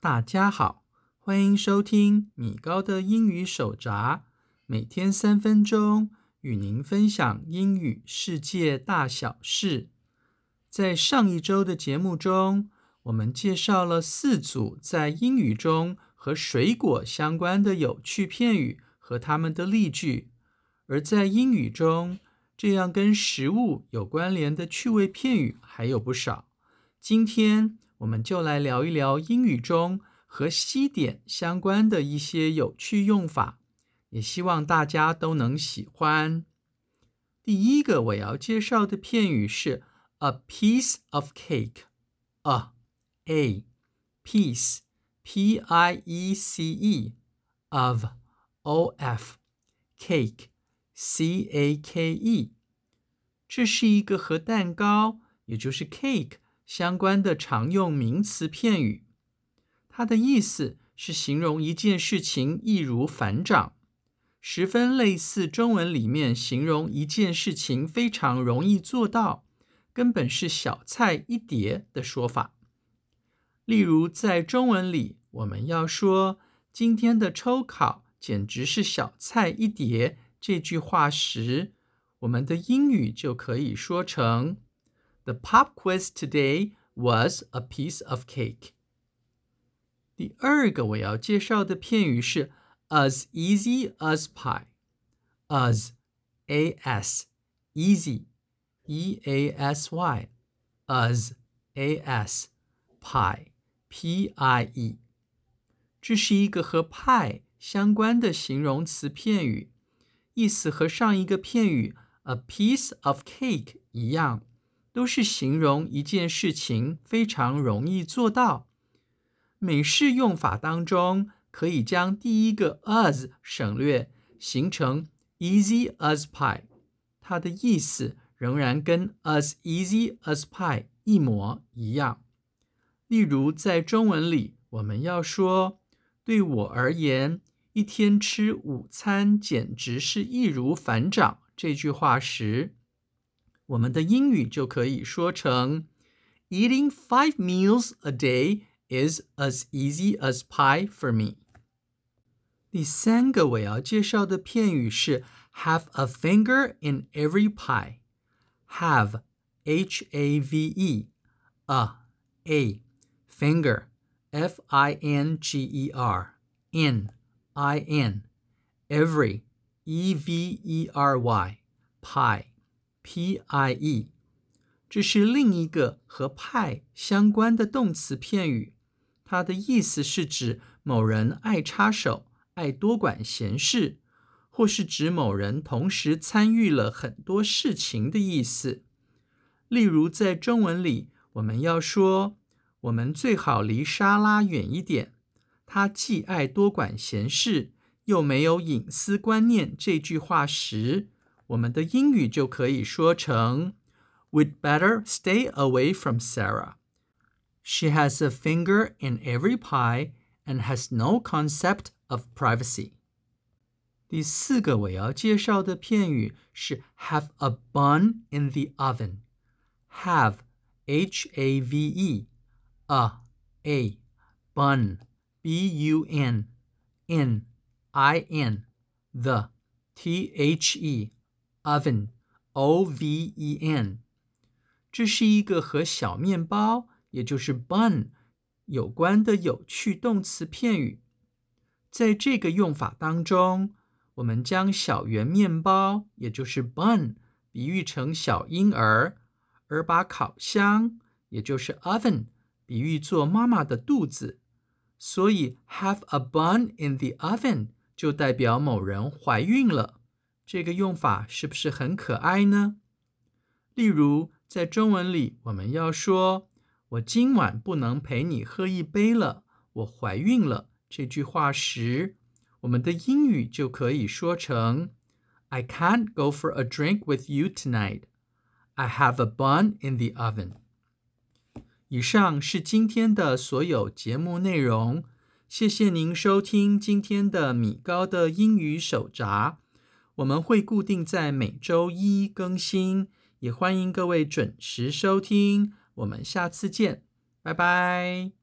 大家好，欢迎收听米高的英语手札，每天三分钟与您分享英语世界大小事。在上一周的节目中，我们介绍了四组在英语中和水果相关的有趣片语和它们的例句，而在英语中，这样跟食物有关联的趣味片语还有不少。今天我们就来聊一聊英语中和西点相关的一些有趣用法，也希望大家都能喜欢。第一个我要介绍的片语是 a piece of cake，a a piece p i e c e of o f cake。C A K E，这是一个和蛋糕，也就是 cake 相关的常用名词片语。它的意思是形容一件事情易如反掌，十分类似中文里面形容一件事情非常容易做到，根本是小菜一碟的说法。例如，在中文里，我们要说今天的抽考简直是小菜一碟。这句话时，我们的英语就可以说成：The pop quiz today was a piece of cake。第二个我要介绍的片语是 as easy as pie。as，a s easy，e a s y，as a s pie，p i e。这是一个和派相关的形容词片语。 意思和上一个片语 a piece of cake 一样，都是形容一件事情非常容易做到。美式用法当中，可以将第一个 as 省略，形成 easy as pie。它的意思仍然跟 as easy as pie 一模一样。例如，在中文里，我们要说对我而言。一天吃午餐简直是易如反掌。这句话时，我们的英语就可以说成：Eating five meals a day is as easy as pie for me。第三个我要介绍的片语是 have a finger in every pie。have h a v e a a finger f i n g e r in I n every e v e r y pie p i e，这是另一个和派相关的动词片语。它的意思是指某人爱插手、爱多管闲事，或是指某人同时参与了很多事情的意思。例如，在中文里，我们要说我们最好离莎拉远一点。他既爱多管闲事，又没有隐私观念。这句话时，我们的英语就可以说成：We'd better stay away from Sarah. She has a finger in every pie and has no concept of privacy. 第四个我要介绍的片语是 have a bun in the oven. Have, H-A-V-E, a, a, bun. b u n n i n the t h e oven o v e n，这是一个和小面包，也就是 bun 有关的有趣动词片语。在这个用法当中，我们将小圆面包，也就是 bun，比喻成小婴儿，而把烤箱，也就是 oven，比喻作妈妈的肚子。所以，have a bun in the oven 就代表某人怀孕了。这个用法是不是很可爱呢？例如，在中文里，我们要说“我今晚不能陪你喝一杯了，我怀孕了”这句话时，我们的英语就可以说成 “I can't go for a drink with you tonight. I have a bun in the oven.” 以上是今天的所有节目内容，谢谢您收听今天的米高的英语手札。我们会固定在每周一更新，也欢迎各位准时收听。我们下次见，拜拜。